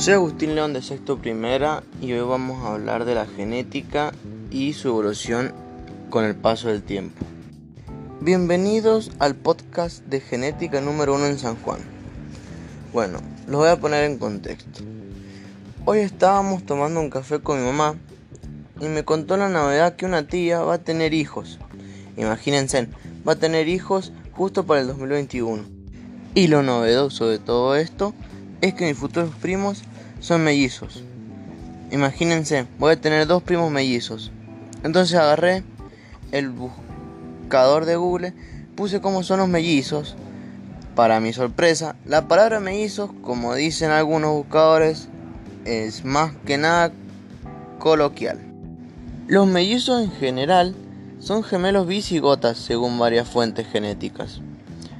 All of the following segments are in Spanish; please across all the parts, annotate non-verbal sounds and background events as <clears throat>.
Soy Agustín León de Sexto Primera y hoy vamos a hablar de la genética y su evolución con el paso del tiempo. Bienvenidos al podcast de genética número uno en San Juan. Bueno, los voy a poner en contexto. Hoy estábamos tomando un café con mi mamá y me contó la novedad que una tía va a tener hijos. Imagínense, va a tener hijos justo para el 2021. Y lo novedoso de todo esto es que mis futuros primos son mellizos. Imagínense, voy a tener dos primos mellizos. Entonces agarré el buscador de Google, puse cómo son los mellizos. Para mi sorpresa, la palabra mellizos, como dicen algunos buscadores, es más que nada coloquial. Los mellizos en general son gemelos bicigotas según varias fuentes genéticas.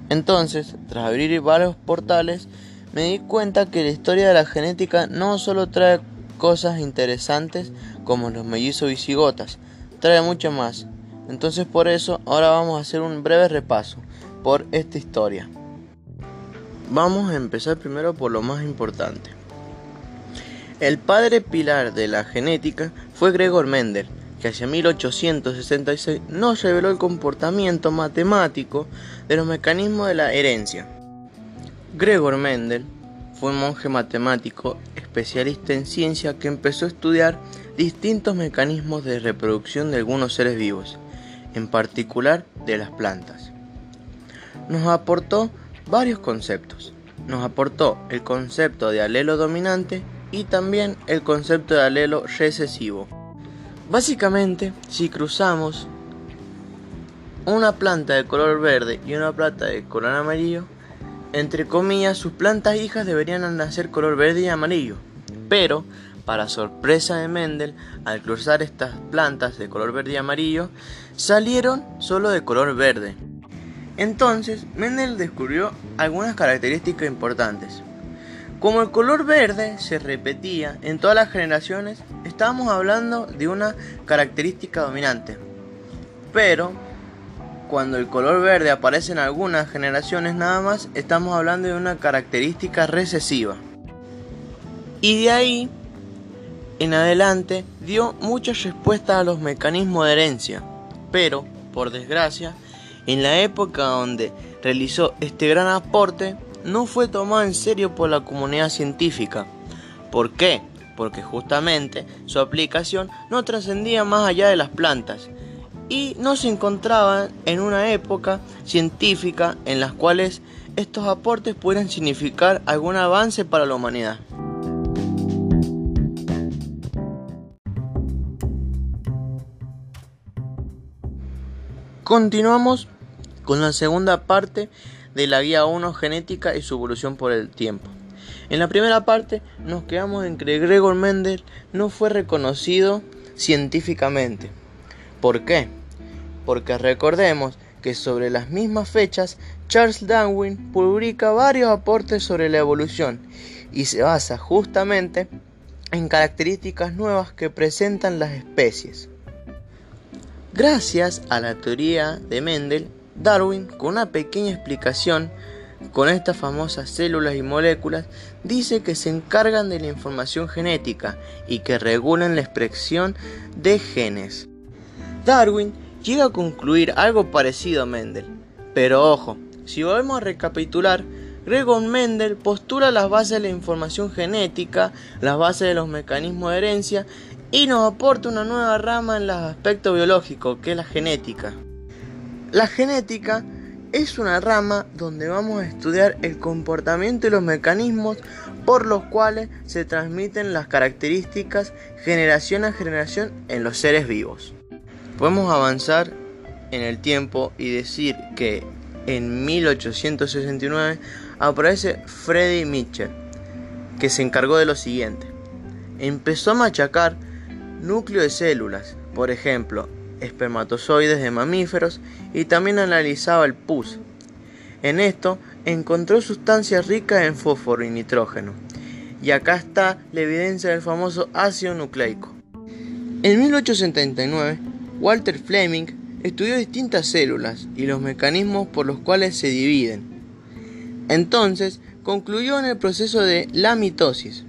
Entonces, tras abrir varios portales, me di cuenta que la historia de la genética no solo trae cosas interesantes como los mellizos visigotas, trae mucho más. Entonces por eso ahora vamos a hacer un breve repaso por esta historia. Vamos a empezar primero por lo más importante. El padre pilar de la genética fue Gregor Mendel, que hacia 1866 nos reveló el comportamiento matemático de los mecanismos de la herencia. Gregor Mendel fue un monje matemático especialista en ciencia que empezó a estudiar distintos mecanismos de reproducción de algunos seres vivos, en particular de las plantas. Nos aportó varios conceptos. Nos aportó el concepto de alelo dominante y también el concepto de alelo recesivo. Básicamente, si cruzamos una planta de color verde y una planta de color amarillo, entre comillas, sus plantas hijas deberían nacer color verde y amarillo. Pero, para sorpresa de Mendel, al cruzar estas plantas de color verde y amarillo, salieron solo de color verde. Entonces, Mendel descubrió algunas características importantes. Como el color verde se repetía en todas las generaciones, estábamos hablando de una característica dominante. Pero cuando el color verde aparece en algunas generaciones nada más, estamos hablando de una característica recesiva. Y de ahí en adelante dio muchas respuestas a los mecanismos de herencia, pero, por desgracia, en la época donde realizó este gran aporte, no fue tomado en serio por la comunidad científica. ¿Por qué? Porque justamente su aplicación no trascendía más allá de las plantas, y no se encontraban en una época científica en las cuales estos aportes pudieran significar algún avance para la humanidad. Continuamos con la segunda parte de la guía 1 genética y su evolución por el tiempo. En la primera parte nos quedamos en que Gregor Mendel no fue reconocido científicamente. ¿Por qué? Porque recordemos que sobre las mismas fechas Charles Darwin publica varios aportes sobre la evolución y se basa justamente en características nuevas que presentan las especies. Gracias a la teoría de Mendel, Darwin, con una pequeña explicación con estas famosas células y moléculas, dice que se encargan de la información genética y que regulan la expresión de genes. Darwin llega a concluir algo parecido a Mendel. Pero ojo, si volvemos a recapitular, Gregor Mendel postula las bases de la información genética, las bases de los mecanismos de herencia y nos aporta una nueva rama en los aspectos biológicos, que es la genética. La genética es una rama donde vamos a estudiar el comportamiento y los mecanismos por los cuales se transmiten las características generación a generación en los seres vivos. Podemos avanzar en el tiempo y decir que en 1869 aparece Freddy Mitchell, que se encargó de lo siguiente. Empezó a machacar núcleo de células, por ejemplo, espermatozoides de mamíferos, y también analizaba el pus. En esto encontró sustancias ricas en fósforo y nitrógeno. Y acá está la evidencia del famoso ácido nucleico. En 1879 Walter Fleming estudió distintas células y los mecanismos por los cuales se dividen. Entonces, concluyó en el proceso de la mitosis.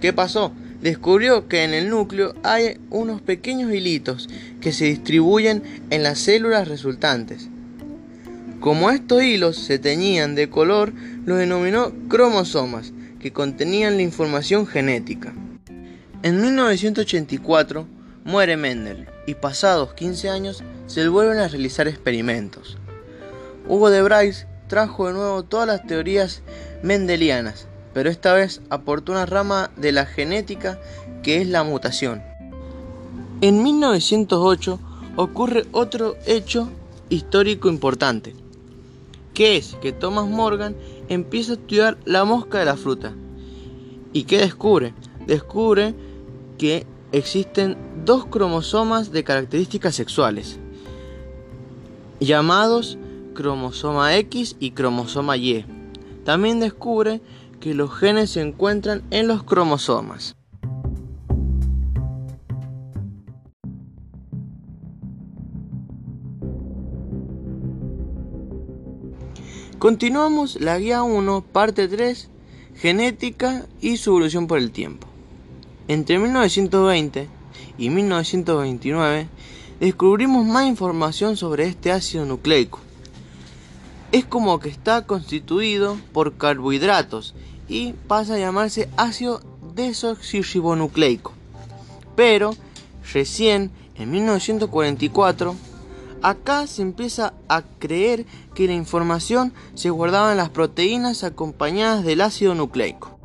¿qué pasó? Descubrió que en el núcleo hay unos pequeños hilitos que se distribuyen en las células resultantes. Como estos hilos se teñían de color, los denominó cromosomas, que contenían la información genética. En 1984 muere Mendel y pasados 15 años se vuelven a realizar experimentos. Hugo de Bryce trajo de nuevo todas las teorías mendelianas, pero esta vez aportó una rama de la genética que es la mutación. En 1908 ocurre otro hecho histórico importante, que es que Thomas Morgan empieza a estudiar la mosca de la fruta. ¿Y qué descubre? Descubre que existen dos cromosomas de características sexuales, llamados cromosoma X y cromosoma Y. También descubre que los genes se encuentran en los cromosomas. Continuamos la guía 1, parte 3, genética y su evolución por el tiempo. Entre 1920 y 1929 descubrimos más información sobre este ácido nucleico. Es como que está constituido por carbohidratos y pasa a llamarse ácido desoxirribonucleico. Pero recién en 1944 Acá se empieza a creer que la información se guardaba en las proteínas acompañadas del ácido nucleico.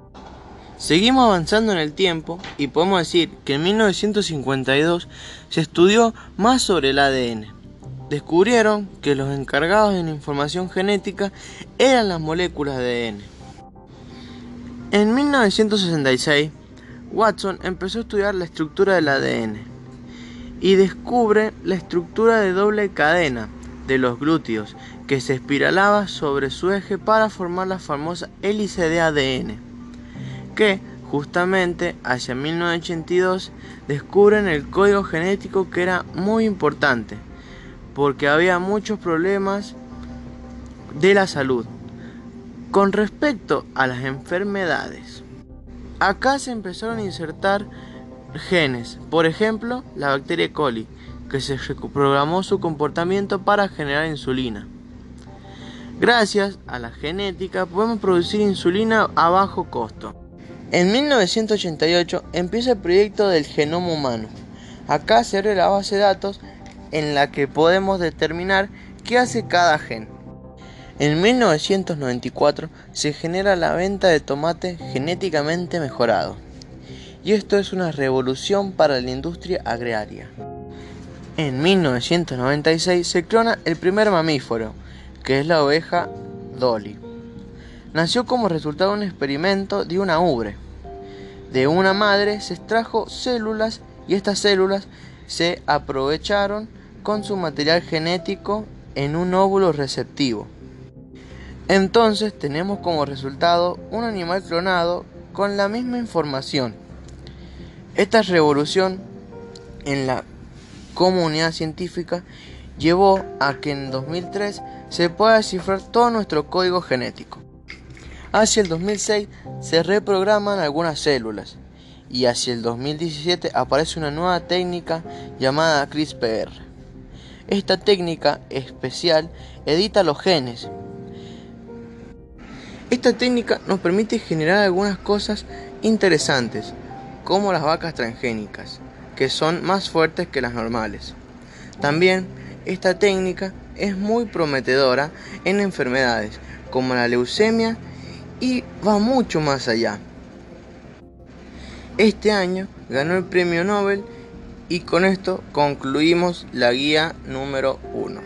Seguimos avanzando en el tiempo y podemos decir que en 1952 se estudió más sobre el ADN. Descubrieron que los encargados de la información genética eran las moléculas de ADN. En 1966, Watson empezó a estudiar la estructura del ADN y descubre la estructura de doble cadena de los glúteos que se espiralaba sobre su eje para formar la famosa hélice de ADN, que justamente hacia 1982 descubren el código genético que era muy importante, porque había muchos problemas de la salud. Con respecto a las enfermedades, acá se empezaron a insertar genes, por ejemplo, la bacteria E. coli, que se reprogramó su comportamiento para generar insulina. Gracias a la genética podemos producir insulina a bajo costo. En 1988 empieza el proyecto del genoma humano. Acá se abre la base de datos en la que podemos determinar qué hace cada gen. En 1994 se genera la venta de tomate genéticamente mejorado y esto es una revolución para la industria agraria. En 1996 se clona el primer mamífero, que es la oveja Dolly. Nació como resultado de un experimento de una ubre. De una madre se extrajo células y estas células se aprovecharon con su material genético en un óvulo receptivo. Entonces tenemos como resultado un animal clonado con la misma información esta revolución en la comunidad científica llevó a que en 2003 se pueda descifrar todo nuestro código genético. Hacia el 2006 se reprograman algunas células y hacia el 2017 aparece una nueva técnica llamada CRISPR. Esta técnica especial edita los genes. Esta técnica nos permite generar algunas cosas interesantes como las vacas transgénicas, que son más fuertes que las normales. También esta técnica es muy prometedora en enfermedades como la leucemia y va mucho más allá. Este año ganó el premio Nobel y con esto concluimos la guía número 1.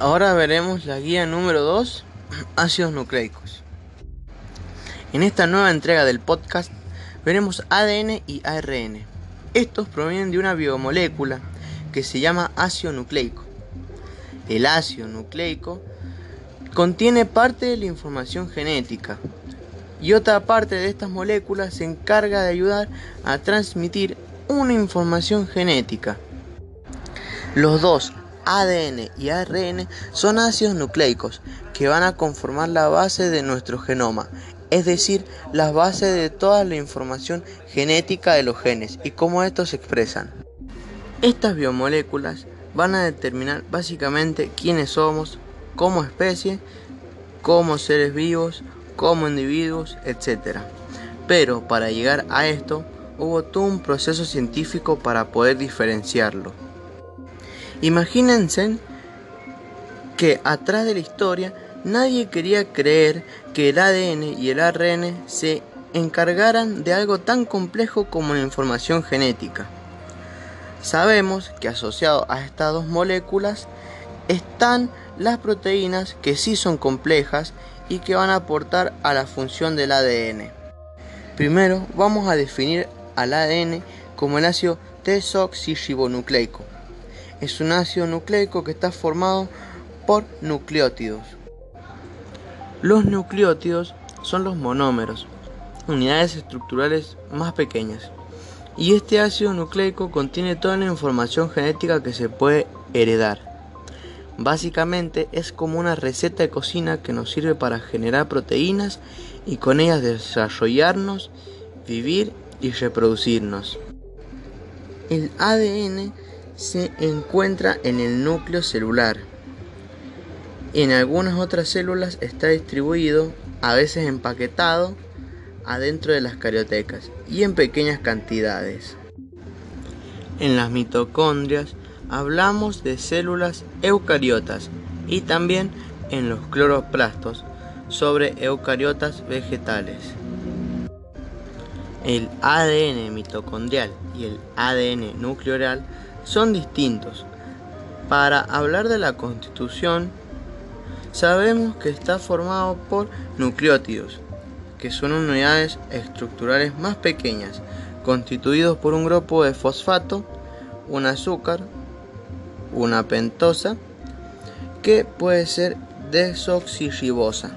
Ahora veremos la guía número 2, <clears throat> ácidos nucleicos. En esta nueva entrega del podcast veremos ADN y ARN. Estos provienen de una biomolécula que se llama ácido nucleico. El ácido nucleico contiene parte de la información genética y otra parte de estas moléculas se encarga de ayudar a transmitir una información genética. Los dos ADN y ARN son ácidos nucleicos que van a conformar la base de nuestro genoma, es decir, la base de toda la información genética de los genes y cómo estos se expresan. Estas biomoléculas van a determinar básicamente quiénes somos como especie, como seres vivos, como individuos, etc. Pero para llegar a esto hubo todo un proceso científico para poder diferenciarlo. Imagínense que atrás de la historia nadie quería creer que el ADN y el ARN se encargaran de algo tan complejo como la información genética. Sabemos que asociado a estas dos moléculas están las proteínas que sí son complejas y que van a aportar a la función del ADN. Primero vamos a definir al ADN como el ácido desoxirribonucleico. Es un ácido nucleico que está formado por nucleótidos. Los nucleótidos son los monómeros, unidades estructurales más pequeñas. Y este ácido nucleico contiene toda la información genética que se puede heredar. Básicamente es como una receta de cocina que nos sirve para generar proteínas y con ellas desarrollarnos, vivir y reproducirnos. El ADN se encuentra en el núcleo celular. En algunas otras células está distribuido, a veces empaquetado, adentro de las cariotecas y en pequeñas cantidades. En las mitocondrias hablamos de células eucariotas y también en los cloroplastos sobre eucariotas vegetales. El ADN mitocondrial y el ADN nucleoral son distintos. Para hablar de la constitución, sabemos que está formado por nucleótidos, que son unidades estructurales más pequeñas, constituidos por un grupo de fosfato, un azúcar, una pentosa que puede ser desoxirribosa.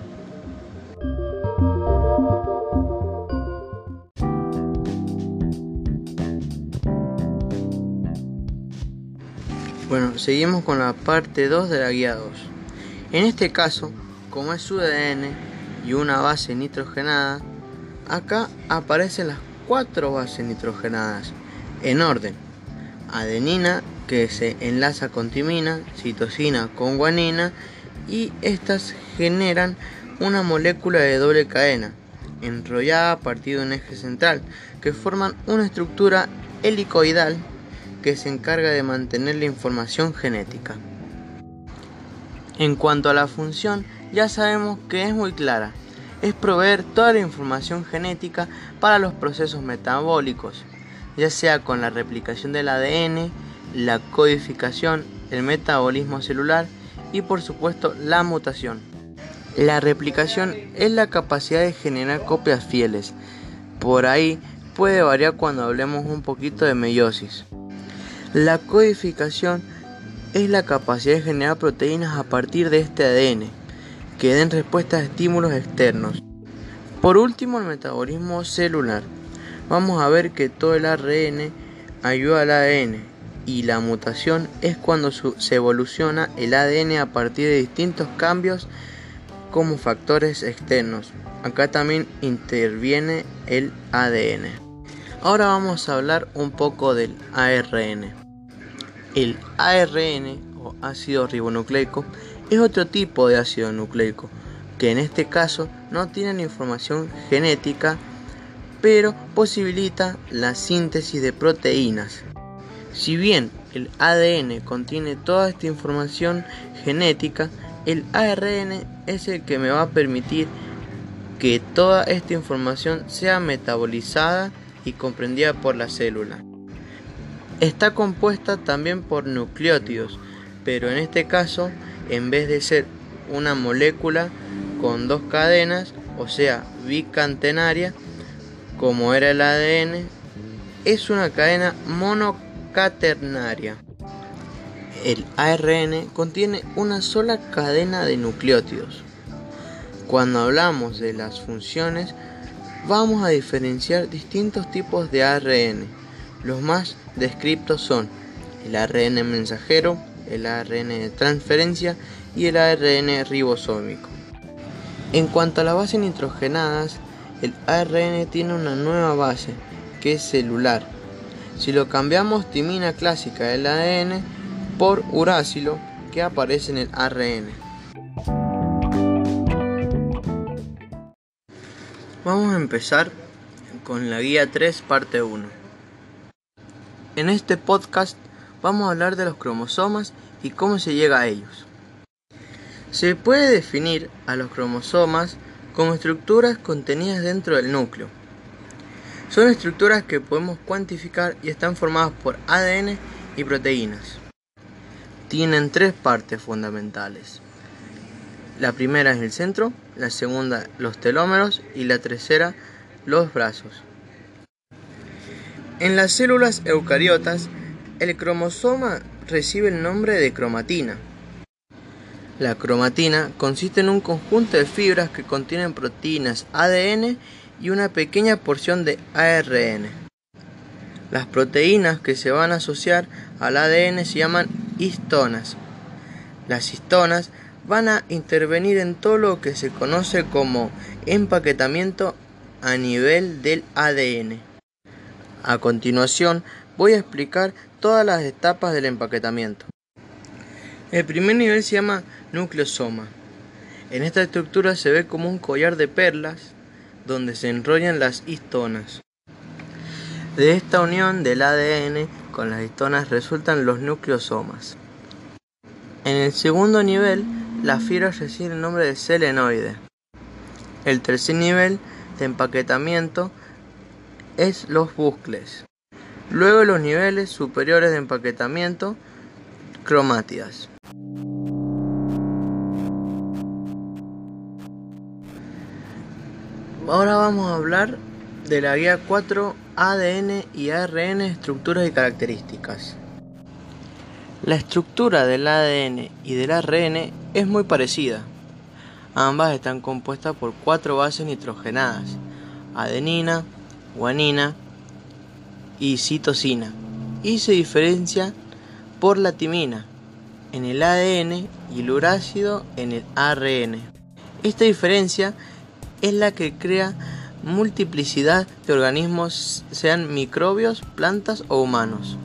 Bueno, seguimos con la parte 2 de la guía 2. En este caso, como es su ADN y una base nitrogenada, acá aparecen las cuatro bases nitrogenadas en orden. Adenina, que se enlaza con timina, citosina con guanina y estas generan una molécula de doble cadena enrollada a partir de un eje central que forman una estructura helicoidal que se encarga de mantener la información genética. En cuanto a la función, ya sabemos que es muy clara, es proveer toda la información genética para los procesos metabólicos, ya sea con la replicación del ADN, la codificación, el metabolismo celular y por supuesto la mutación. La replicación es la capacidad de generar copias fieles. Por ahí puede variar cuando hablemos un poquito de meiosis. La codificación es la capacidad de generar proteínas a partir de este ADN que den respuesta a estímulos externos. Por último, el metabolismo celular. Vamos a ver que todo el ARN ayuda al ADN y la mutación es cuando se evoluciona el ADN a partir de distintos cambios como factores externos. Acá también interviene el ADN. Ahora vamos a hablar un poco del ARN. El ARN o ácido ribonucleico es otro tipo de ácido nucleico que en este caso no tiene información genética pero posibilita la síntesis de proteínas si bien el ADN contiene toda esta información genética, el ARN es el que me va a permitir que toda esta información sea metabolizada y comprendida por la célula. Está compuesta también por nucleótidos, pero en este caso, en vez de ser una molécula con dos cadenas, o sea, bicantenaria, como era el ADN, es una cadena monocatenaria caternaria. El ARN contiene una sola cadena de nucleótidos. Cuando hablamos de las funciones, vamos a diferenciar distintos tipos de ARN. Los más descriptos son el ARN mensajero, el ARN de transferencia y el ARN ribosómico. En cuanto a las bases nitrogenadas, el ARN tiene una nueva base, que es celular. Si lo cambiamos timina clásica del ADN por uracilo, que aparece en el ARN. Vamos a empezar con la guía 3, parte 1. En este podcast vamos a hablar de los cromosomas y cómo se llega a ellos. Se puede definir a los cromosomas como estructuras contenidas dentro del núcleo. Son estructuras que podemos cuantificar y están formadas por ADN y proteínas. Tienen tres partes fundamentales. La primera es el centro, la segunda los telómeros y la tercera los brazos. En las células eucariotas, el cromosoma recibe el nombre de cromatina la cromatina consiste en un conjunto de fibras que contienen proteínas ADN y una pequeña porción de ARN. Las proteínas que se van a asociar al ADN se llaman histonas. Las histonas van a intervenir en todo lo que se conoce como empaquetamiento a nivel del ADN. A continuación voy a explicar todas las etapas del empaquetamiento. El primer nivel se llama nucleosoma. En esta estructura se ve como un collar de perlas donde se enrollan las histonas. De esta unión del ADN con las histonas resultan los nucleosomas. En el segundo nivel, las fibras reciben el nombre de selenoide. El tercer nivel de empaquetamiento es los bucles. Luego los niveles superiores de empaquetamiento, cromátidas. Ahora vamos a hablar de la guía 4 ADN y ARN estructuras y características. La estructura del ADN y del ARN es muy parecida. Ambas están compuestas por cuatro bases nitrogenadas, adenina, guanina y citosina, y se diferencia por la timina en el ADN y el urácido en el ARN. Esta diferencia es la que crea multiplicidad de organismos, sean microbios, plantas o humanos.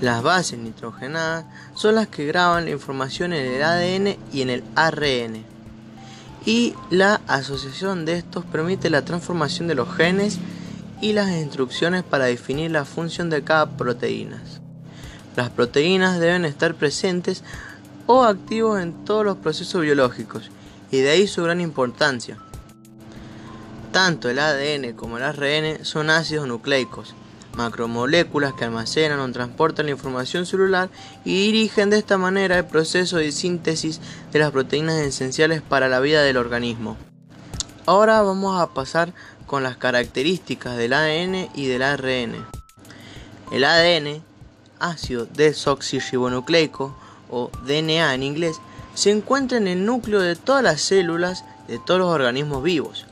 Las bases nitrogenadas son las que graban la información en el ADN y en el ARN. Y la asociación de estos permite la transformación de los genes y las instrucciones para definir la función de cada proteína. Las proteínas deben estar presentes o activos en todos los procesos biológicos y de ahí su gran importancia. Tanto el ADN como el ARN son ácidos nucleicos, macromoléculas que almacenan o transportan la información celular y dirigen de esta manera el proceso de síntesis de las proteínas esenciales para la vida del organismo. Ahora vamos a pasar con las características del ADN y del ARN. El ADN, ácido desoxirribonucleico o DNA en inglés, se encuentra en el núcleo de todas las células de todos los organismos vivos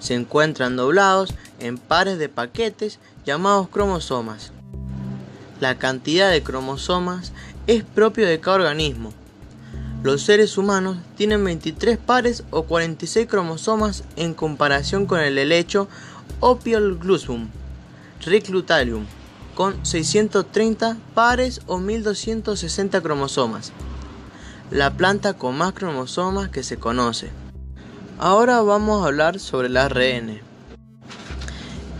se encuentran doblados en pares de paquetes llamados cromosomas. La cantidad de cromosomas es propio de cada organismo. Los seres humanos tienen 23 pares o 46 cromosomas en comparación con el helecho Opiolglusum reclutarium con 630 pares o 1260 cromosomas. La planta con más cromosomas que se conoce. Ahora vamos a hablar sobre el ARN.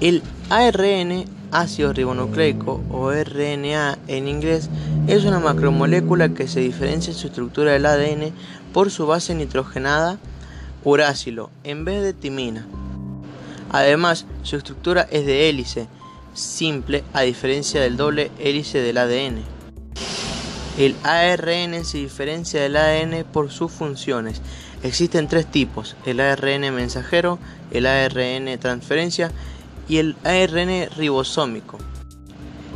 El ARN, ácido ribonucleico o RNA en inglés, es una macromolécula que se diferencia en su estructura del ADN por su base nitrogenada uracilo en vez de timina. Además, su estructura es de hélice simple a diferencia del doble hélice del ADN. El ARN se diferencia del ADN por sus funciones Existen tres tipos, el ARN mensajero, el ARN transferencia y el ARN ribosómico.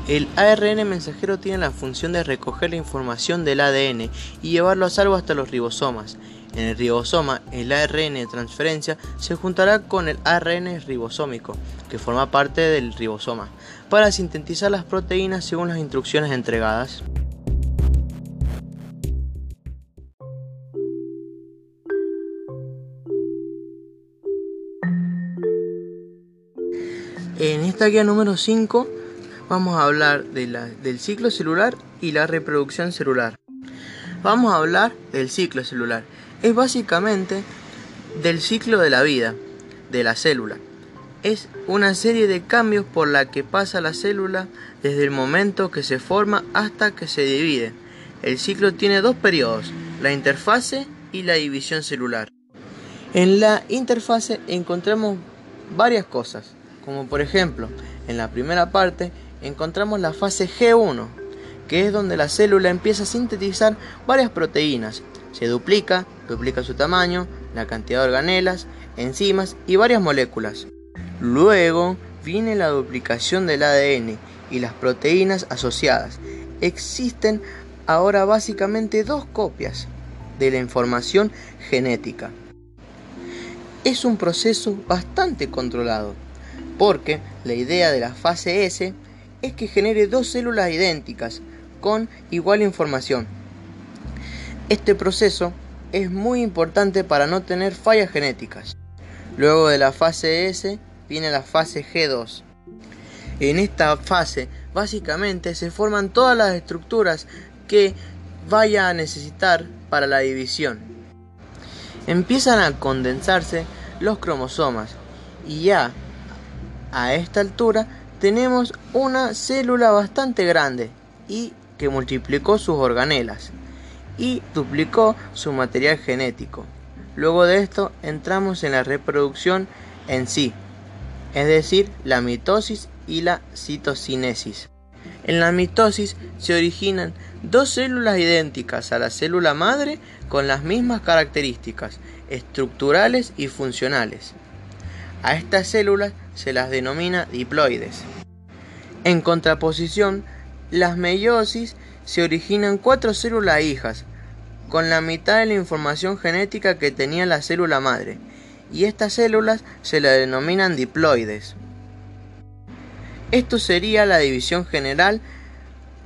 El ARN mensajero tiene la función de recoger la información del ADN y llevarlo a salvo hasta los ribosomas. En el ribosoma, el ARN de transferencia se juntará con el ARN ribosómico, que forma parte del ribosoma, para sintetizar las proteínas según las instrucciones entregadas. Esta guía número 5 vamos a hablar del ciclo celular y la reproducción celular. Vamos a hablar del ciclo celular. Es básicamente del ciclo de la vida de la célula. Es una serie de cambios por la que pasa la célula desde el momento que se forma hasta que se divide. El ciclo tiene dos periodos, la interfase y la división celular. En la interfase encontramos varias cosas, como por ejemplo, en la primera parte encontramos la fase G1, que es donde la célula empieza a sintetizar varias proteínas. Se duplica, duplica su tamaño, la cantidad de organelas, enzimas y varias moléculas. Luego viene la duplicación del ADN y las proteínas asociadas. Existen ahora básicamente dos copias de la información genética es un proceso bastante controlado, porque la idea de la fase S es que genere dos células idénticas con igual información. Este proceso es muy importante para no tener fallas genéticas. Luego de la fase S viene la fase G2. En esta fase básicamente se forman todas las estructuras que vaya a necesitar para la división empiezan a condensarse los cromosomas y ya a esta altura tenemos una célula bastante grande y que multiplicó sus organelas y duplicó su material genético. Luego de esto entramos en la reproducción en sí, es decir, la mitosis y la citocinesis. En la mitosis se originan dos células idénticas a la célula madre con las mismas características estructurales y funcionales. A estas células se las denomina diploides. En contraposición, las meiosis se originan cuatro células hijas, con la mitad de la información genética que tenía la célula madre, y estas células se las denominan diploides. Esto sería la división general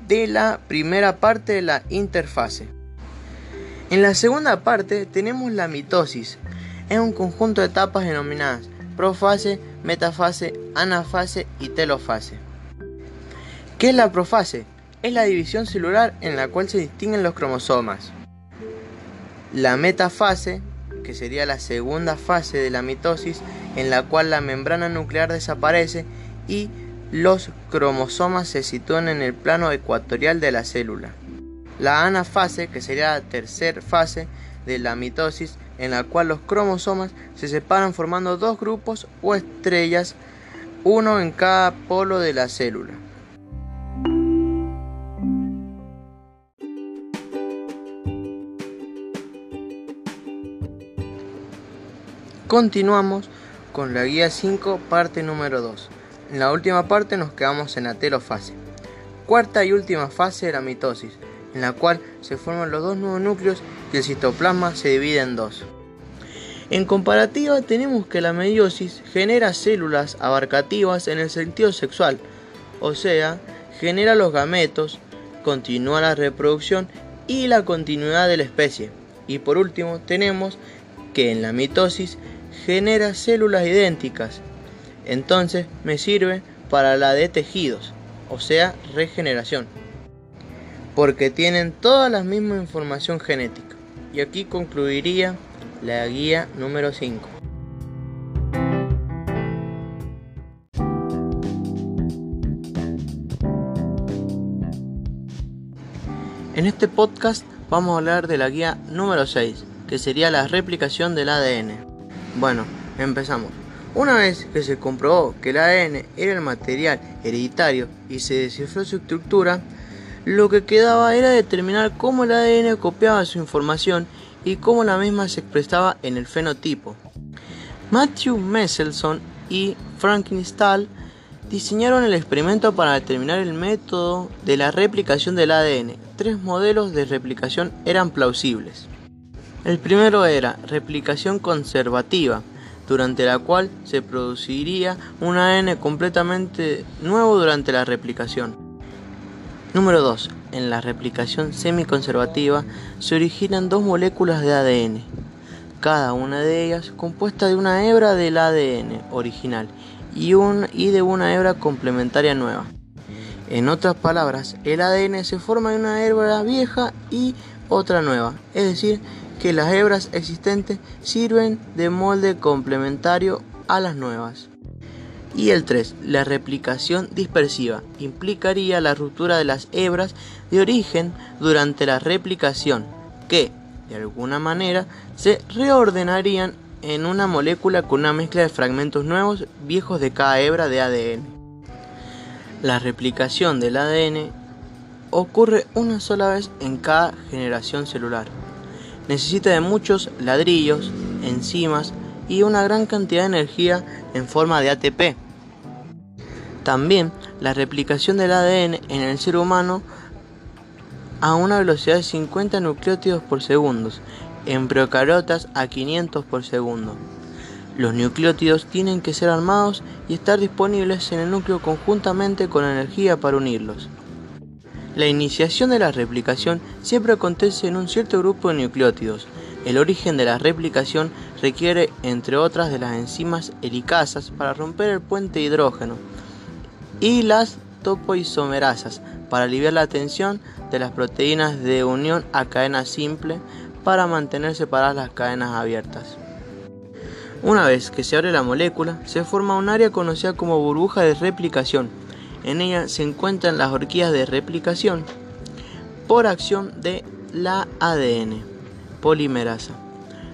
de la primera parte de la interfase. En la segunda parte tenemos la mitosis. Es un conjunto de etapas denominadas profase, metafase, anafase y telofase. ¿Qué es la profase? Es la división celular en la cual se distinguen los cromosomas. La metafase, que sería la segunda fase de la mitosis, en la cual la membrana nuclear desaparece y los cromosomas se sitúan en el plano ecuatorial de la célula. La anafase, que sería la tercera fase de la mitosis, en la cual los cromosomas se separan formando dos grupos o estrellas, uno en cada polo de la célula. Continuamos con la guía 5, parte número 2. En la última parte nos quedamos en la telofase. Cuarta y última fase de la mitosis, en la cual se forman los dos nuevos núcleos y el citoplasma se divide en dos. En comparativa tenemos que la meiosis genera células abarcativas en el sentido sexual, o sea, genera los gametos, continúa la reproducción y la continuidad de la especie. Y por último tenemos que en la mitosis genera células idénticas entonces me sirve para la de tejidos, o sea, regeneración, porque tienen toda la misma información genética. Y aquí concluiría la guía número 5. En este podcast vamos a hablar de la guía número 6, que sería la replicación del ADN. Bueno, empezamos. Una vez que se comprobó que el ADN era el material hereditario y se descifró su estructura, lo que quedaba era determinar cómo el ADN copiaba su información y cómo la misma se expresaba en el fenotipo. Matthew Messelson y Franklin Stahl diseñaron el experimento para determinar el método de la replicación del ADN. Tres modelos de replicación eran plausibles. El primero era replicación conservativa, durante la cual se produciría un ADN completamente nuevo durante la replicación. Número 2. En la replicación semiconservativa se originan dos moléculas de ADN, cada una de ellas compuesta de una hebra del ADN original y, y de una hebra complementaria nueva. En otras palabras, el ADN se forma de una hebra vieja y otra nueva, es decir, que las hebras existentes sirven de molde complementario a las nuevas. Y el 3. La replicación dispersiva implicaría la ruptura de las hebras de origen durante la replicación, que, de alguna manera, se reordenarían en una molécula con una mezcla de fragmentos nuevos viejos de cada hebra de ADN. La replicación del ADN ocurre una sola vez en cada generación celular. Necesita de muchos ladrillos, enzimas y una gran cantidad de energía en forma de ATP también la replicación del ADN en el ser humano a una velocidad de 50 nucleótidos por segundo, en procariotas a 500 por segundo. Los nucleótidos tienen que ser armados y estar disponibles en el núcleo conjuntamente con energía para unirlos. La iniciación de la replicación siempre acontece en un cierto grupo de nucleótidos. El origen de la replicación requiere, entre otras, de las enzimas helicasas para romper el puente hidrógeno y las topoisomerasas para aliviar la tensión de las proteínas de unión a cadena simple para mantener separadas las cadenas abiertas. Una vez que se abre la molécula, se forma un área conocida como burbuja de replicación. En ella se encuentran las horquillas de replicación por acción de la ADN polimerasa.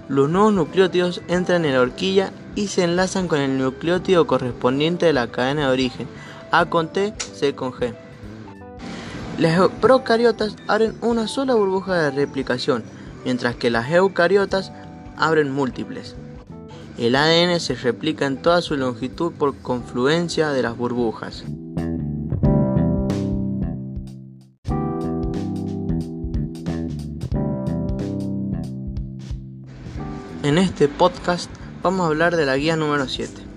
Los nuevos nucleótidos entran en la horquilla y se enlazan con el nucleótido correspondiente de la cadena de origen, a con T, C con G. Las procariotas abren una sola burbuja de replicación, mientras que las eucariotas abren múltiples. El ADN se replica en toda su longitud por confluencia de las burbujas. En este podcast vamos a hablar de la guía número 7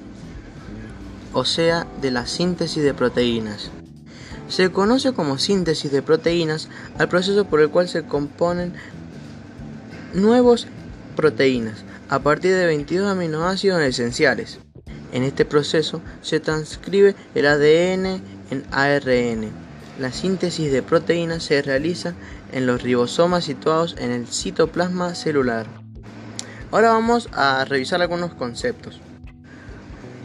o sea, de la síntesis de proteínas. Se conoce como síntesis de proteínas al proceso por el cual se componen nuevos proteínas a partir de 22 aminoácidos esenciales. En este proceso se transcribe el ADN en ARN. La síntesis de proteínas se realiza en los ribosomas situados en el citoplasma celular. Ahora vamos a revisar algunos conceptos.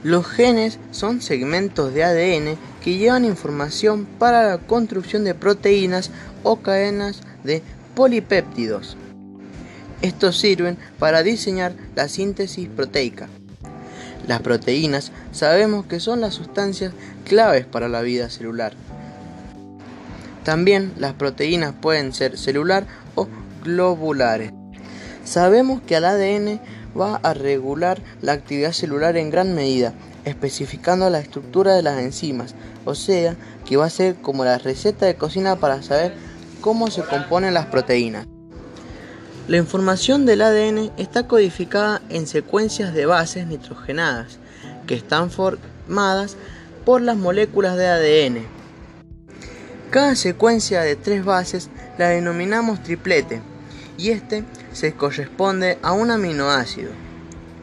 Los genes son segmentos de ADN que llevan información para la construcción de proteínas o cadenas de polipéptidos. Estos sirven para diseñar la síntesis proteica. Las proteínas sabemos que son las sustancias claves para la vida celular. También las proteínas pueden ser celular o globulares. Sabemos que al ADN va a regular la actividad celular en gran medida, especificando la estructura de las enzimas, o sea, que va a ser como la receta de cocina para saber cómo se componen las proteínas. La información del ADN está codificada en secuencias de bases nitrogenadas, que están formadas por las moléculas de ADN. Cada secuencia de tres bases la denominamos triplete, y este se corresponde a un aminoácido.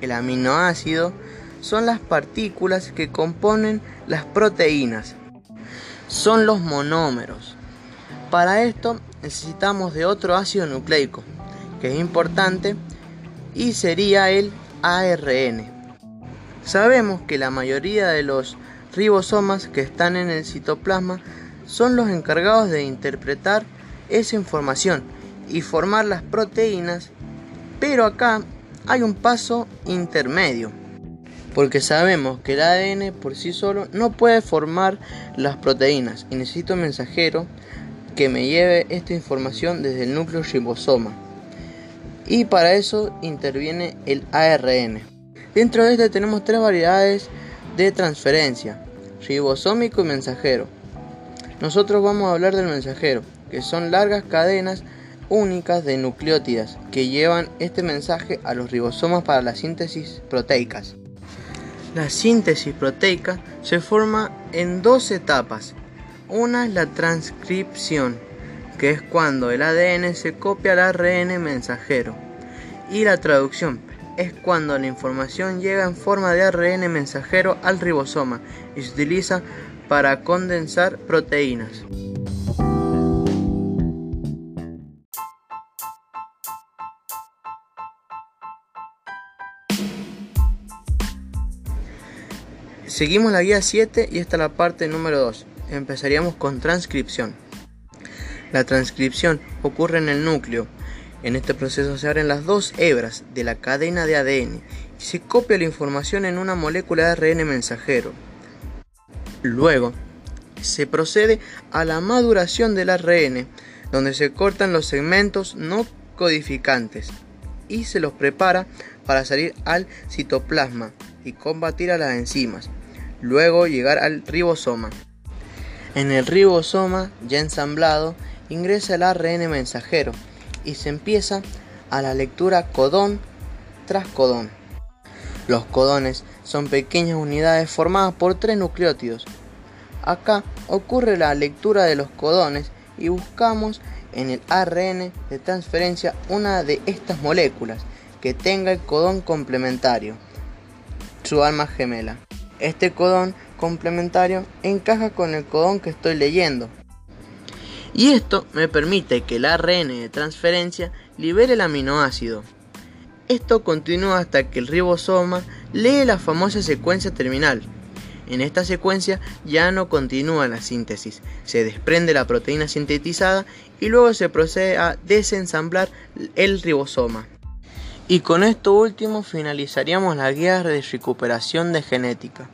El aminoácido son las partículas que componen las proteínas. Son los monómeros. Para esto necesitamos de otro ácido nucleico, que es importante, y sería el ARN. Sabemos que la mayoría de los ribosomas que están en el citoplasma son los encargados de interpretar esa información y formar las proteínas, pero acá hay un paso intermedio, porque sabemos que el ADN por sí solo no puede formar las proteínas y necesito un mensajero que me lleve esta información desde el núcleo ribosoma. Y para eso interviene el ARN. Dentro de este tenemos tres variedades de transferencia, ribosómico y mensajero. Nosotros vamos a hablar del mensajero, que son largas cadenas únicas de nucleótidas que llevan este mensaje a los ribosomas para la síntesis proteicas. La síntesis proteica se forma en dos etapas. Una es la transcripción, que es cuando el ADN se copia al ARN mensajero, y la traducción, es cuando la información llega en forma de ARN mensajero al ribosoma y se utiliza para condensar proteínas. Seguimos la guía 7 y esta es la parte número 2. Empezaríamos con transcripción. La transcripción ocurre en el núcleo. En este proceso se abren las dos hebras de la cadena de ADN y se copia la información en una molécula de ARN mensajero. Luego, se procede a la maduración del ARN, donde se cortan los segmentos no codificantes y se los prepara para salir al citoplasma y combatir a las enzimas luego llegar al ribosoma. En el ribosoma, ya ensamblado, ingresa el ARN mensajero y se empieza a la lectura codón tras codón. Los codones son pequeñas unidades formadas por tres nucleótidos. Acá ocurre la lectura de los codones y buscamos en el ARN de transferencia una de estas moléculas que tenga el codón complementario, su alma gemela. Este codón complementario encaja con el codón que estoy leyendo. Y esto me permite que el ARN de transferencia libere el aminoácido. Esto continúa hasta que el ribosoma lee la famosa secuencia terminal. En esta secuencia ya no continúa la síntesis, se desprende la proteína sintetizada y luego se procede a desensamblar el ribosoma. Y con esto último finalizaríamos la guía de recuperación de genética.